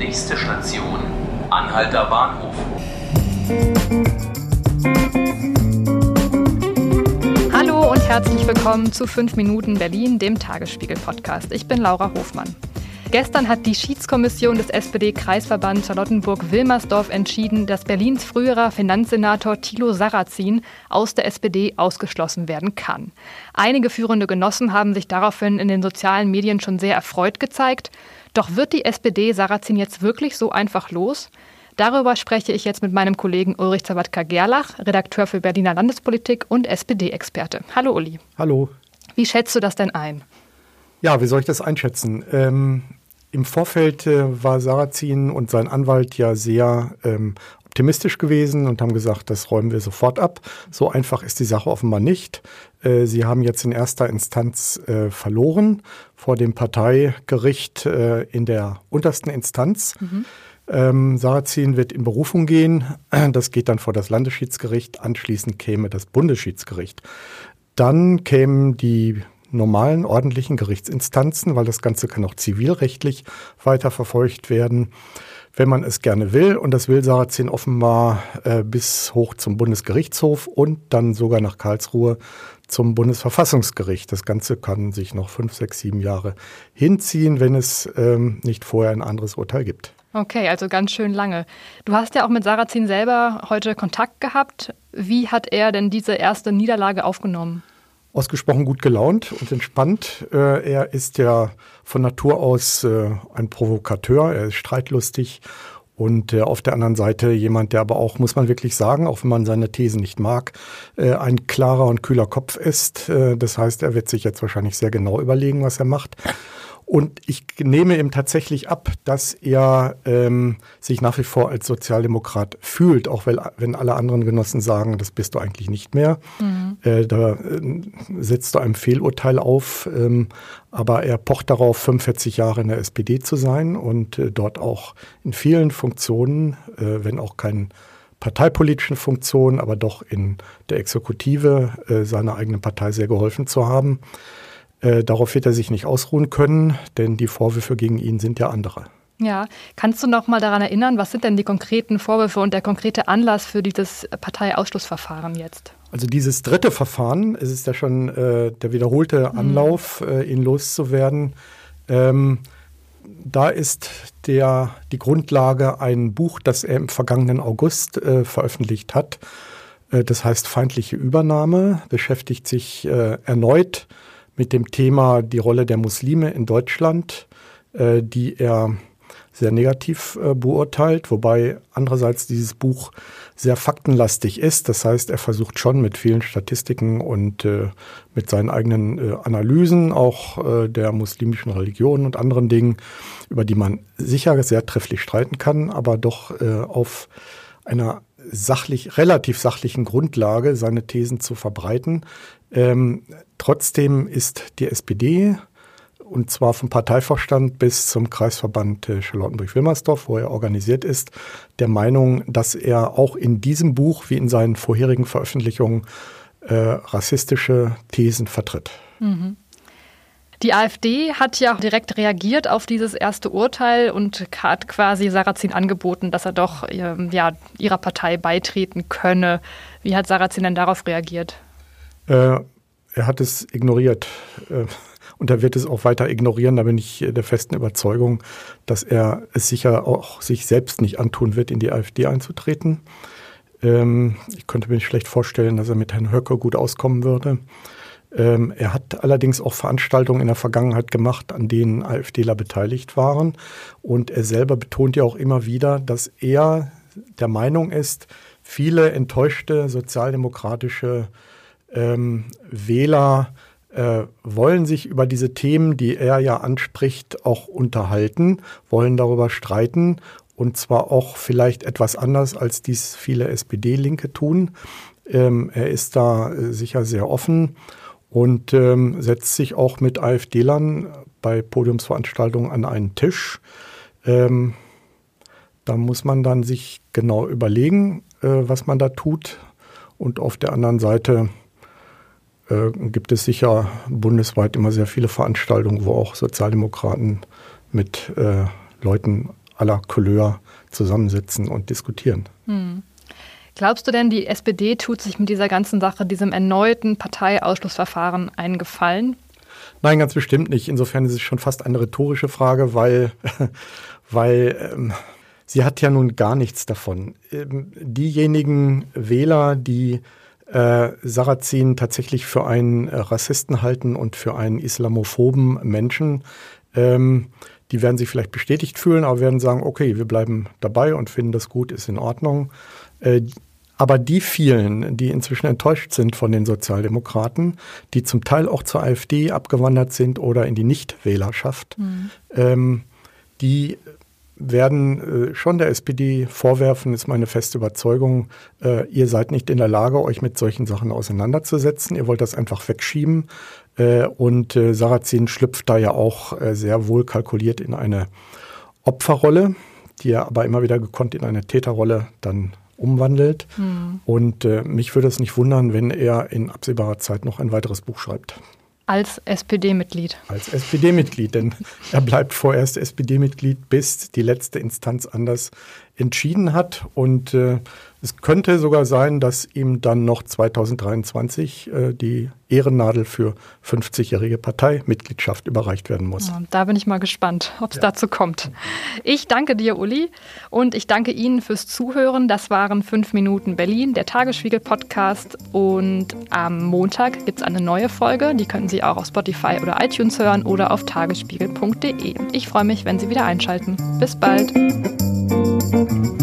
Nächste Station, Anhalter Bahnhof. Hallo und herzlich willkommen zu 5 Minuten Berlin, dem Tagesspiegel-Podcast. Ich bin Laura Hofmann. Gestern hat die Schiedskommission des SPD-Kreisverband Charlottenburg-Wilmersdorf entschieden, dass Berlins früherer Finanzsenator Thilo Sarrazin aus der SPD ausgeschlossen werden kann. Einige führende Genossen haben sich daraufhin in den sozialen Medien schon sehr erfreut gezeigt. Doch wird die SPD Sarrazin jetzt wirklich so einfach los? Darüber spreche ich jetzt mit meinem Kollegen Ulrich Zawadka-Gerlach, Redakteur für Berliner Landespolitik und SPD-Experte. Hallo Uli. Hallo. Wie schätzt du das denn ein? Ja, wie soll ich das einschätzen? Ähm, im Vorfeld äh, war Sarrazin und sein Anwalt ja sehr ähm, optimistisch gewesen und haben gesagt, das räumen wir sofort ab. So einfach ist die Sache offenbar nicht. Äh, sie haben jetzt in erster Instanz äh, verloren vor dem Parteigericht äh, in der untersten Instanz. Mhm. Ähm, Sarrazin wird in Berufung gehen. Das geht dann vor das Landesschiedsgericht. Anschließend käme das Bundesschiedsgericht. Dann kämen die normalen ordentlichen Gerichtsinstanzen, weil das Ganze kann auch zivilrechtlich weiterverfolgt werden, wenn man es gerne will. Und das will Sarrazin offenbar äh, bis hoch zum Bundesgerichtshof und dann sogar nach Karlsruhe zum Bundesverfassungsgericht. Das Ganze kann sich noch fünf, sechs, sieben Jahre hinziehen, wenn es ähm, nicht vorher ein anderes Urteil gibt. Okay, also ganz schön lange. Du hast ja auch mit Sarrazin selber heute Kontakt gehabt. Wie hat er denn diese erste Niederlage aufgenommen? Ausgesprochen gut gelaunt und entspannt. Äh, er ist ja von Natur aus äh, ein Provokateur, er ist streitlustig und äh, auf der anderen Seite jemand, der aber auch, muss man wirklich sagen, auch wenn man seine Thesen nicht mag, ein klarer und kühler Kopf ist. das heißt, er wird sich jetzt wahrscheinlich sehr genau überlegen, was er macht. Und ich nehme ihm tatsächlich ab, dass er ähm, sich nach wie vor als Sozialdemokrat fühlt, auch wenn, wenn alle anderen Genossen sagen, das bist du eigentlich nicht mehr. Mhm. Äh, da äh, setzt du einem Fehlurteil auf. Ähm, aber er pocht darauf, 45 Jahre in der SPD zu sein und äh, dort auch in vielen Funktionen, äh, wenn auch keinen parteipolitischen Funktionen, aber doch in der Exekutive äh, seiner eigenen Partei sehr geholfen zu haben. Äh, darauf wird er sich nicht ausruhen können, denn die Vorwürfe gegen ihn sind ja andere. Ja, kannst du noch mal daran erinnern, was sind denn die konkreten Vorwürfe und der konkrete Anlass für dieses Parteiausschlussverfahren jetzt? Also dieses dritte Verfahren, es ist ja schon äh, der wiederholte mhm. Anlauf, mhm. äh, ihn loszuwerden. Ähm, da ist der, die Grundlage ein Buch, das er im vergangenen August äh, veröffentlicht hat. Äh, das heißt Feindliche Übernahme, beschäftigt sich äh, erneut mit dem Thema die Rolle der Muslime in Deutschland, äh, die er sehr negativ äh, beurteilt, wobei andererseits dieses Buch sehr faktenlastig ist. Das heißt, er versucht schon mit vielen Statistiken und äh, mit seinen eigenen Analysen auch der muslimischen Religion und anderen Dingen, über die man sicher sehr trefflich streiten kann, aber doch auf einer sachlich, relativ sachlichen Grundlage seine Thesen zu verbreiten. Ähm, trotzdem ist die SPD, und zwar vom Parteivorstand bis zum Kreisverband äh, Charlottenburg-Wilmersdorf, wo er organisiert ist, der Meinung, dass er auch in diesem Buch wie in seinen vorherigen Veröffentlichungen äh, rassistische Thesen vertritt. Mhm. Die AfD hat ja direkt reagiert auf dieses erste Urteil und hat quasi Sarrazin angeboten, dass er doch ähm, ja, ihrer Partei beitreten könne. Wie hat Sarrazin denn darauf reagiert? Äh, er hat es ignoriert. Äh, und er wird es auch weiter ignorieren. Da bin ich der festen Überzeugung, dass er es sicher auch sich selbst nicht antun wird, in die AfD einzutreten. Ähm, ich könnte mir schlecht vorstellen, dass er mit Herrn Höcke gut auskommen würde. Ähm, er hat allerdings auch Veranstaltungen in der Vergangenheit gemacht, an denen AfDler beteiligt waren. Und er selber betont ja auch immer wieder, dass er der Meinung ist, viele enttäuschte sozialdemokratische ähm, Wähler äh, wollen sich über diese Themen, die er ja anspricht, auch unterhalten, wollen darüber streiten und zwar auch vielleicht etwas anders, als dies viele SPD-Linke tun. Ähm, er ist da äh, sicher sehr offen und ähm, setzt sich auch mit AfD-Lern bei Podiumsveranstaltungen an einen Tisch. Ähm, da muss man dann sich genau überlegen, äh, was man da tut. Und auf der anderen Seite äh, gibt es sicher bundesweit immer sehr viele Veranstaltungen, wo auch Sozialdemokraten mit äh, Leuten aller Couleur zusammensitzen und diskutieren. Hm. Glaubst du denn, die SPD tut sich mit dieser ganzen Sache, diesem erneuten Parteiausschlussverfahren einen Gefallen? Nein, ganz bestimmt nicht. Insofern ist es schon fast eine rhetorische Frage, weil, weil ähm, sie hat ja nun gar nichts davon. Ähm, diejenigen Wähler, die äh, Sarrazin tatsächlich für einen Rassisten halten und für einen islamophoben Menschen, ähm, die werden sich vielleicht bestätigt fühlen, aber werden sagen, okay, wir bleiben dabei und finden das gut, ist in Ordnung. Äh, aber die vielen, die inzwischen enttäuscht sind von den Sozialdemokraten, die zum Teil auch zur AfD abgewandert sind oder in die Nichtwählerschaft, mhm. ähm, die werden äh, schon der SPD vorwerfen, ist meine feste Überzeugung, äh, ihr seid nicht in der Lage, euch mit solchen Sachen auseinanderzusetzen. Ihr wollt das einfach wegschieben. Äh, und äh, Sarrazin schlüpft da ja auch äh, sehr wohl kalkuliert in eine Opferrolle, die er aber immer wieder gekonnt in eine Täterrolle dann umwandelt. Mhm. Und äh, mich würde es nicht wundern, wenn er in absehbarer Zeit noch ein weiteres Buch schreibt. Als SPD-Mitglied. Als SPD-Mitglied, denn er bleibt vorerst SPD-Mitglied, bis die letzte Instanz anders entschieden hat. Und äh, es könnte sogar sein, dass ihm dann noch 2023 äh, die Ehrennadel für 50-jährige Parteimitgliedschaft überreicht werden muss. Ja, da bin ich mal gespannt, ob es ja. dazu kommt. Ich danke dir, Uli, und ich danke Ihnen fürs Zuhören. Das waren 5 Minuten Berlin, der Tagesspiegel-Podcast. Und am Montag gibt es eine neue Folge. Die können Sie auch auf Spotify oder iTunes hören oder auf tagesspiegel.de. Ich freue mich, wenn Sie wieder einschalten. Bis bald. Música